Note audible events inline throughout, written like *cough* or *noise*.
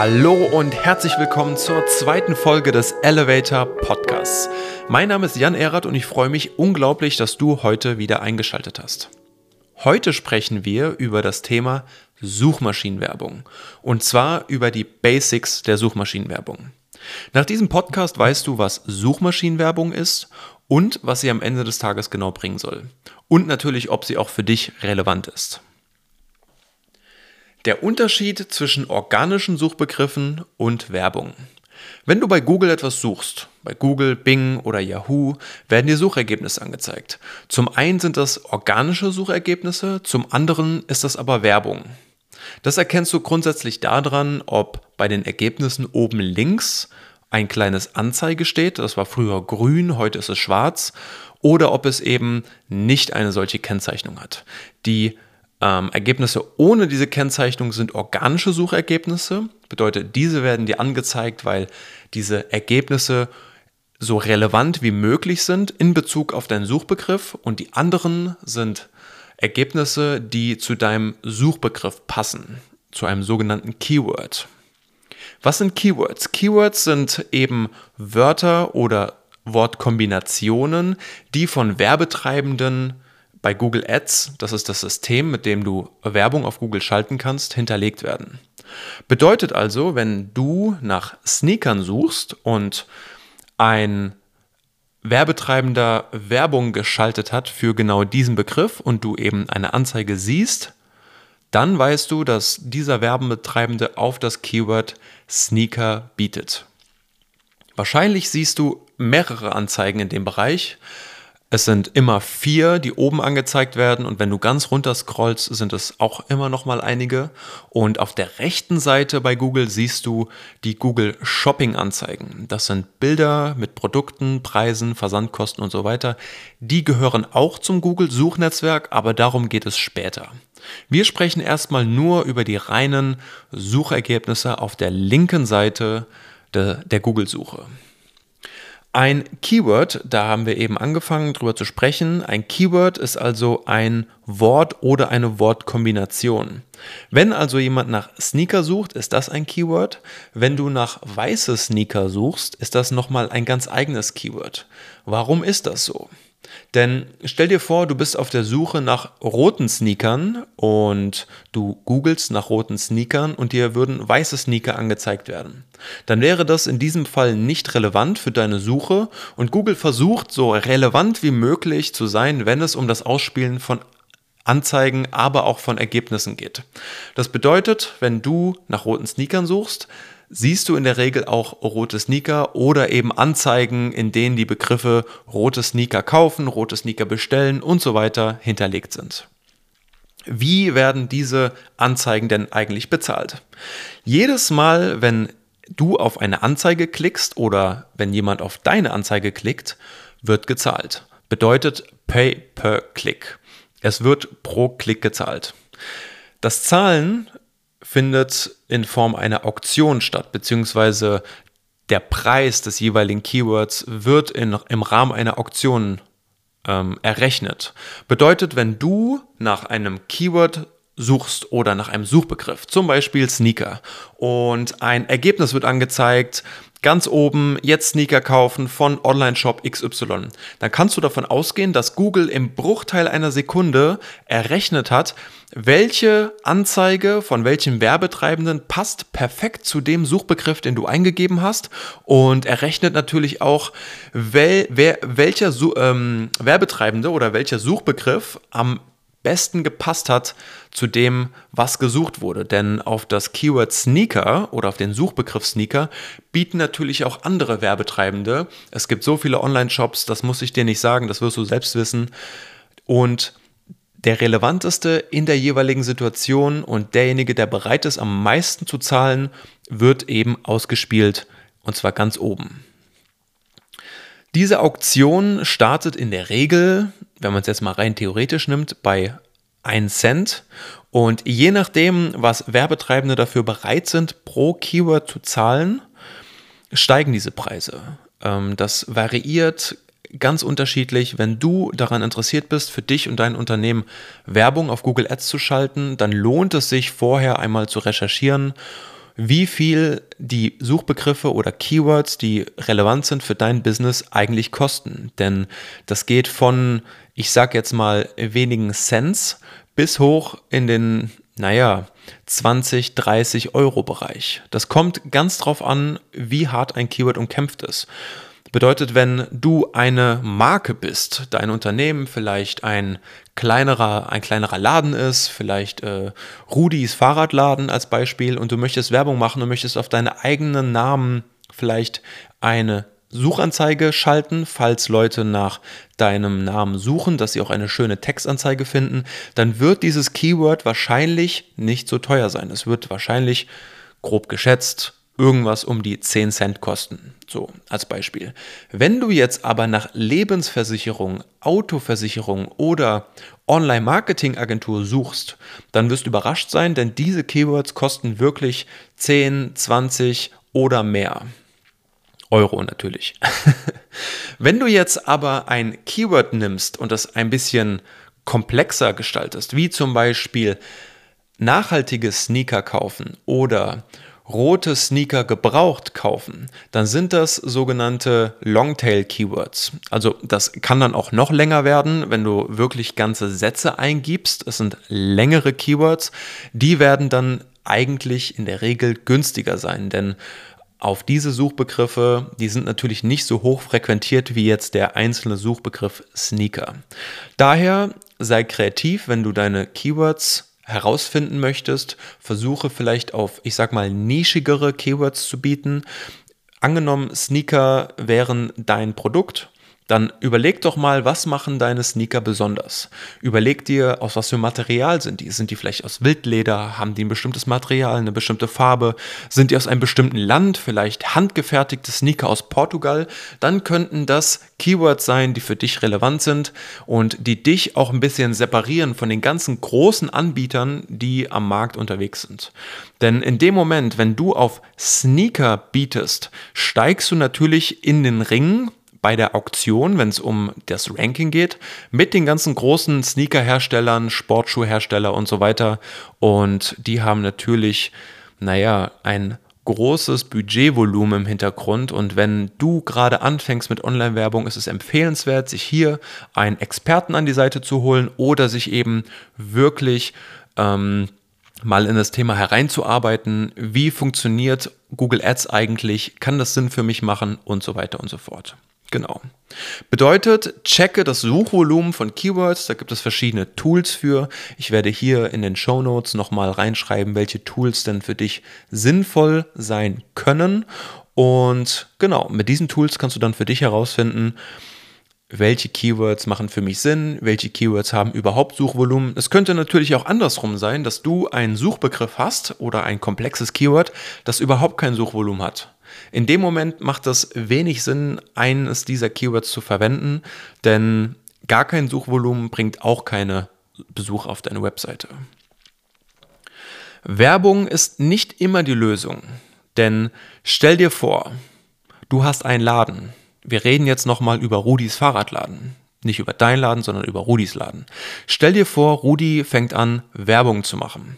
Hallo und herzlich willkommen zur zweiten Folge des Elevator Podcasts. Mein Name ist Jan Erath und ich freue mich unglaublich, dass du heute wieder eingeschaltet hast. Heute sprechen wir über das Thema Suchmaschinenwerbung und zwar über die Basics der Suchmaschinenwerbung. Nach diesem Podcast weißt du, was Suchmaschinenwerbung ist und was sie am Ende des Tages genau bringen soll. Und natürlich, ob sie auch für dich relevant ist. Der Unterschied zwischen organischen Suchbegriffen und Werbung. Wenn du bei Google etwas suchst, bei Google, Bing oder Yahoo, werden dir Suchergebnisse angezeigt. Zum einen sind das organische Suchergebnisse, zum anderen ist das aber Werbung. Das erkennst du grundsätzlich daran, ob bei den Ergebnissen oben links ein kleines Anzeige steht, das war früher grün, heute ist es schwarz, oder ob es eben nicht eine solche Kennzeichnung hat. Die ähm, Ergebnisse ohne diese Kennzeichnung sind organische Suchergebnisse. Bedeutet, diese werden dir angezeigt, weil diese Ergebnisse so relevant wie möglich sind in Bezug auf deinen Suchbegriff und die anderen sind Ergebnisse, die zu deinem Suchbegriff passen, zu einem sogenannten Keyword. Was sind Keywords? Keywords sind eben Wörter oder Wortkombinationen, die von Werbetreibenden bei Google Ads, das ist das System, mit dem du Werbung auf Google schalten kannst, hinterlegt werden. Bedeutet also, wenn du nach Sneakern suchst und ein Werbetreibender Werbung geschaltet hat für genau diesen Begriff und du eben eine Anzeige siehst, dann weißt du, dass dieser Werbetreibende auf das Keyword Sneaker bietet. Wahrscheinlich siehst du mehrere Anzeigen in dem Bereich, es sind immer vier, die oben angezeigt werden und wenn du ganz runter scrollst, sind es auch immer noch mal einige. Und auf der rechten Seite bei Google siehst du die Google Shopping Anzeigen. Das sind Bilder mit Produkten, Preisen, Versandkosten und so weiter. Die gehören auch zum Google Suchnetzwerk, aber darum geht es später. Wir sprechen erstmal nur über die reinen Suchergebnisse auf der linken Seite der, der Google-Suche. Ein Keyword, da haben wir eben angefangen drüber zu sprechen. Ein Keyword ist also ein Wort oder eine Wortkombination. Wenn also jemand nach Sneaker sucht, ist das ein Keyword. Wenn du nach weiße Sneaker suchst, ist das nochmal ein ganz eigenes Keyword. Warum ist das so? Denn stell dir vor, du bist auf der Suche nach roten Sneakern und du googelst nach roten Sneakern und dir würden weiße Sneaker angezeigt werden. Dann wäre das in diesem Fall nicht relevant für deine Suche und Google versucht so relevant wie möglich zu sein, wenn es um das Ausspielen von Anzeigen, aber auch von Ergebnissen geht. Das bedeutet, wenn du nach roten Sneakern suchst, siehst du in der Regel auch rote Sneaker oder eben Anzeigen, in denen die Begriffe rote Sneaker kaufen, rote Sneaker bestellen und so weiter hinterlegt sind. Wie werden diese Anzeigen denn eigentlich bezahlt? Jedes Mal, wenn du auf eine Anzeige klickst oder wenn jemand auf deine Anzeige klickt, wird gezahlt. Bedeutet Pay per Click. Es wird pro Klick gezahlt. Das Zahlen findet in Form einer Auktion statt, beziehungsweise der Preis des jeweiligen Keywords wird in, im Rahmen einer Auktion ähm, errechnet. Bedeutet, wenn du nach einem Keyword suchst oder nach einem Suchbegriff, zum Beispiel Sneaker, und ein Ergebnis wird angezeigt, ganz oben jetzt Sneaker kaufen von Online-Shop XY. Dann kannst du davon ausgehen, dass Google im Bruchteil einer Sekunde errechnet hat, welche Anzeige von welchem Werbetreibenden passt perfekt zu dem Suchbegriff, den du eingegeben hast. Und errechnet natürlich auch, wel, wer, welcher ähm, Werbetreibende oder welcher Suchbegriff am besten gepasst hat zu dem, was gesucht wurde. Denn auf das Keyword Sneaker oder auf den Suchbegriff Sneaker bieten natürlich auch andere Werbetreibende. Es gibt so viele Online-Shops, das muss ich dir nicht sagen, das wirst du selbst wissen. Und der relevanteste in der jeweiligen Situation und derjenige, der bereit ist, am meisten zu zahlen, wird eben ausgespielt und zwar ganz oben. Diese Auktion startet in der Regel, wenn man es jetzt mal rein theoretisch nimmt, bei 1 Cent. Und je nachdem, was Werbetreibende dafür bereit sind, pro Keyword zu zahlen, steigen diese Preise. Ähm, das variiert ganz unterschiedlich. Wenn du daran interessiert bist, für dich und dein Unternehmen Werbung auf Google Ads zu schalten, dann lohnt es sich vorher einmal zu recherchieren wie viel die Suchbegriffe oder Keywords, die relevant sind für dein Business, eigentlich kosten. Denn das geht von, ich sag jetzt mal, wenigen Cents bis hoch in den, naja, 20, 30 Euro Bereich. Das kommt ganz drauf an, wie hart ein Keyword umkämpft ist. Bedeutet, wenn du eine Marke bist, dein Unternehmen vielleicht ein kleinerer, ein kleinerer Laden ist, vielleicht äh, Rudis Fahrradladen als Beispiel und du möchtest Werbung machen und möchtest auf deine eigenen Namen vielleicht eine Suchanzeige schalten, falls Leute nach deinem Namen suchen, dass sie auch eine schöne Textanzeige finden, dann wird dieses Keyword wahrscheinlich nicht so teuer sein. Es wird wahrscheinlich grob geschätzt irgendwas um die 10 Cent kosten. So als Beispiel. Wenn du jetzt aber nach Lebensversicherung, Autoversicherung oder Online-Marketing-Agentur suchst, dann wirst du überrascht sein, denn diese Keywords kosten wirklich 10, 20 oder mehr. Euro natürlich. *laughs* Wenn du jetzt aber ein Keyword nimmst und das ein bisschen komplexer gestaltest, wie zum Beispiel nachhaltige Sneaker kaufen oder rote Sneaker gebraucht kaufen, dann sind das sogenannte Longtail-Keywords. Also das kann dann auch noch länger werden, wenn du wirklich ganze Sätze eingibst. Es sind längere Keywords. Die werden dann eigentlich in der Regel günstiger sein, denn auf diese Suchbegriffe, die sind natürlich nicht so hoch frequentiert wie jetzt der einzelne Suchbegriff Sneaker. Daher sei kreativ, wenn du deine Keywords herausfinden möchtest, versuche vielleicht auf, ich sag mal, nischigere Keywords zu bieten. Angenommen, Sneaker wären dein Produkt dann überleg doch mal, was machen deine Sneaker besonders? Überleg dir, aus was für Material sind die? Sind die vielleicht aus Wildleder? Haben die ein bestimmtes Material, eine bestimmte Farbe? Sind die aus einem bestimmten Land? Vielleicht handgefertigte Sneaker aus Portugal? Dann könnten das Keywords sein, die für dich relevant sind und die dich auch ein bisschen separieren von den ganzen großen Anbietern, die am Markt unterwegs sind. Denn in dem Moment, wenn du auf Sneaker bietest, steigst du natürlich in den Ring bei der Auktion, wenn es um das Ranking geht, mit den ganzen großen Sneaker-Herstellern, Sportschuhhersteller und so weiter. Und die haben natürlich, naja, ein großes Budgetvolumen im Hintergrund. Und wenn du gerade anfängst mit Online-Werbung, ist es empfehlenswert, sich hier einen Experten an die Seite zu holen oder sich eben wirklich ähm, mal in das Thema hereinzuarbeiten. Wie funktioniert Google Ads eigentlich? Kann das Sinn für mich machen? Und so weiter und so fort. Genau. Bedeutet, checke das Suchvolumen von Keywords. Da gibt es verschiedene Tools für. Ich werde hier in den Show Notes nochmal reinschreiben, welche Tools denn für dich sinnvoll sein können. Und genau, mit diesen Tools kannst du dann für dich herausfinden, welche Keywords machen für mich Sinn, welche Keywords haben überhaupt Suchvolumen. Es könnte natürlich auch andersrum sein, dass du einen Suchbegriff hast oder ein komplexes Keyword, das überhaupt kein Suchvolumen hat. In dem Moment macht es wenig Sinn, eines dieser Keywords zu verwenden, denn gar kein Suchvolumen bringt auch keine Besuch auf deine Webseite. Werbung ist nicht immer die Lösung, denn stell dir vor, du hast einen Laden. Wir reden jetzt nochmal über Rudis Fahrradladen. Nicht über deinen Laden, sondern über Rudis Laden. Stell dir vor, Rudi fängt an, Werbung zu machen.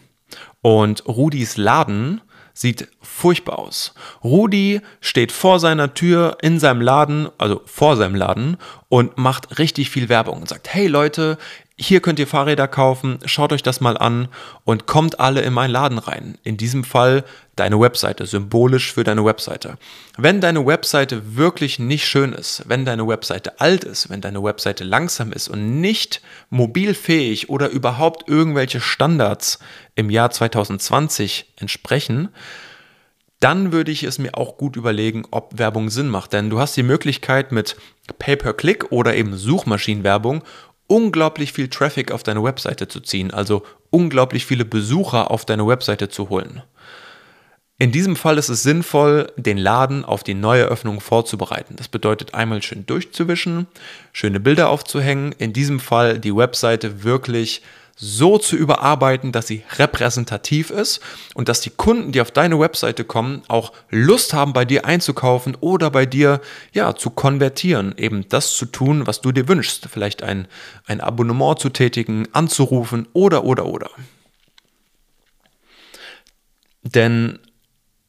Und Rudis Laden sieht furchtbar aus. Rudi steht vor seiner Tür in seinem Laden, also vor seinem Laden und macht richtig viel Werbung und sagt, hey Leute, hier könnt ihr Fahrräder kaufen, schaut euch das mal an und kommt alle in meinen Laden rein. In diesem Fall deine Webseite, symbolisch für deine Webseite. Wenn deine Webseite wirklich nicht schön ist, wenn deine Webseite alt ist, wenn deine Webseite langsam ist und nicht mobilfähig oder überhaupt irgendwelche Standards im Jahr 2020 entsprechen, dann würde ich es mir auch gut überlegen, ob Werbung Sinn macht. Denn du hast die Möglichkeit mit Pay-per-Click oder eben Suchmaschinenwerbung unglaublich viel Traffic auf deine Webseite zu ziehen, also unglaublich viele Besucher auf deine Webseite zu holen. In diesem Fall ist es sinnvoll, den Laden auf die neue Öffnung vorzubereiten. Das bedeutet einmal schön durchzuwischen, schöne Bilder aufzuhängen, in diesem Fall die Webseite wirklich so zu überarbeiten, dass sie repräsentativ ist und dass die Kunden, die auf deine Webseite kommen, auch Lust haben, bei dir einzukaufen oder bei dir ja zu konvertieren, eben das zu tun, was du dir wünschst, vielleicht ein, ein Abonnement zu tätigen, anzurufen oder oder oder. Denn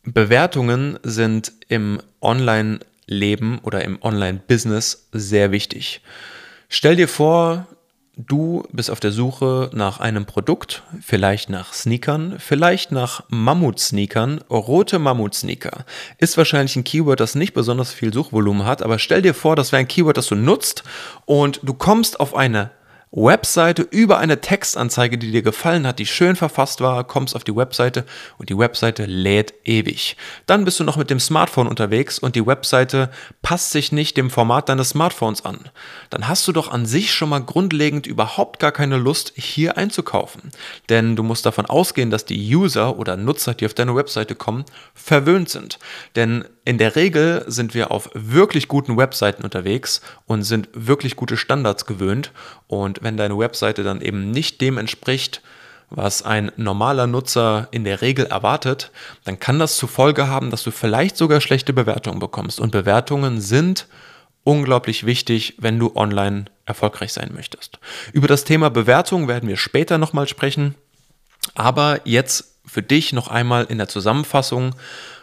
Bewertungen sind im Online-Leben oder im Online-Business sehr wichtig. Stell dir vor, du bist auf der Suche nach einem Produkt, vielleicht nach Sneakern, vielleicht nach Mammut-Sneakern, rote Mammut-Sneaker. Ist wahrscheinlich ein Keyword, das nicht besonders viel Suchvolumen hat, aber stell dir vor, das wäre ein Keyword, das du nutzt und du kommst auf eine Webseite über eine Textanzeige, die dir gefallen hat, die schön verfasst war, kommst auf die Webseite und die Webseite lädt ewig. Dann bist du noch mit dem Smartphone unterwegs und die Webseite passt sich nicht dem Format deines Smartphones an. Dann hast du doch an sich schon mal grundlegend überhaupt gar keine Lust, hier einzukaufen. Denn du musst davon ausgehen, dass die User oder Nutzer, die auf deine Webseite kommen, verwöhnt sind. Denn in der Regel sind wir auf wirklich guten Webseiten unterwegs und sind wirklich gute Standards gewöhnt. Und wenn deine Webseite dann eben nicht dem entspricht, was ein normaler Nutzer in der Regel erwartet, dann kann das zur Folge haben, dass du vielleicht sogar schlechte Bewertungen bekommst. Und Bewertungen sind unglaublich wichtig, wenn du online erfolgreich sein möchtest. Über das Thema Bewertung werden wir später nochmal sprechen. Aber jetzt für dich noch einmal in der Zusammenfassung.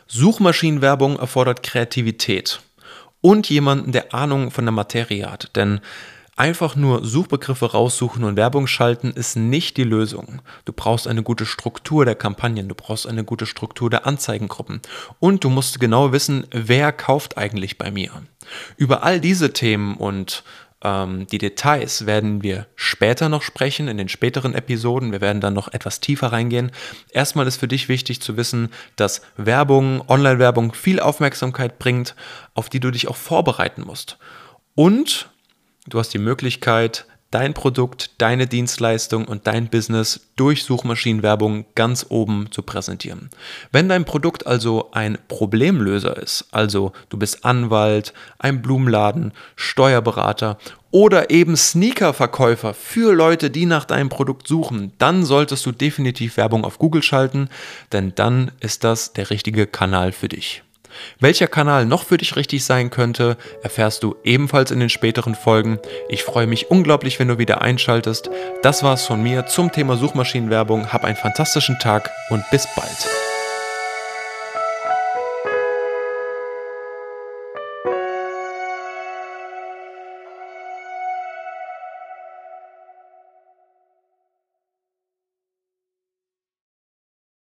Suchmaschinenwerbung erfordert Kreativität und jemanden, der Ahnung von der Materie hat. Denn einfach nur Suchbegriffe raussuchen und Werbung schalten ist nicht die Lösung. Du brauchst eine gute Struktur der Kampagnen, du brauchst eine gute Struktur der Anzeigengruppen und du musst genau wissen, wer kauft eigentlich bei mir. Über all diese Themen und ähm, die Details werden wir später noch sprechen, in den späteren Episoden. Wir werden dann noch etwas tiefer reingehen. Erstmal ist für dich wichtig zu wissen, dass Werbung, Online-Werbung viel Aufmerksamkeit bringt, auf die du dich auch vorbereiten musst. Und du hast die Möglichkeit, dein Produkt, deine Dienstleistung und dein Business durch Suchmaschinenwerbung ganz oben zu präsentieren. Wenn dein Produkt also ein Problemlöser ist, also du bist Anwalt, ein Blumenladen, Steuerberater oder eben Sneakerverkäufer für Leute, die nach deinem Produkt suchen, dann solltest du definitiv Werbung auf Google schalten, denn dann ist das der richtige Kanal für dich. Welcher Kanal noch für dich richtig sein könnte, erfährst du ebenfalls in den späteren Folgen. Ich freue mich unglaublich, wenn du wieder einschaltest. Das war's von mir zum Thema Suchmaschinenwerbung. Hab einen fantastischen Tag und bis bald.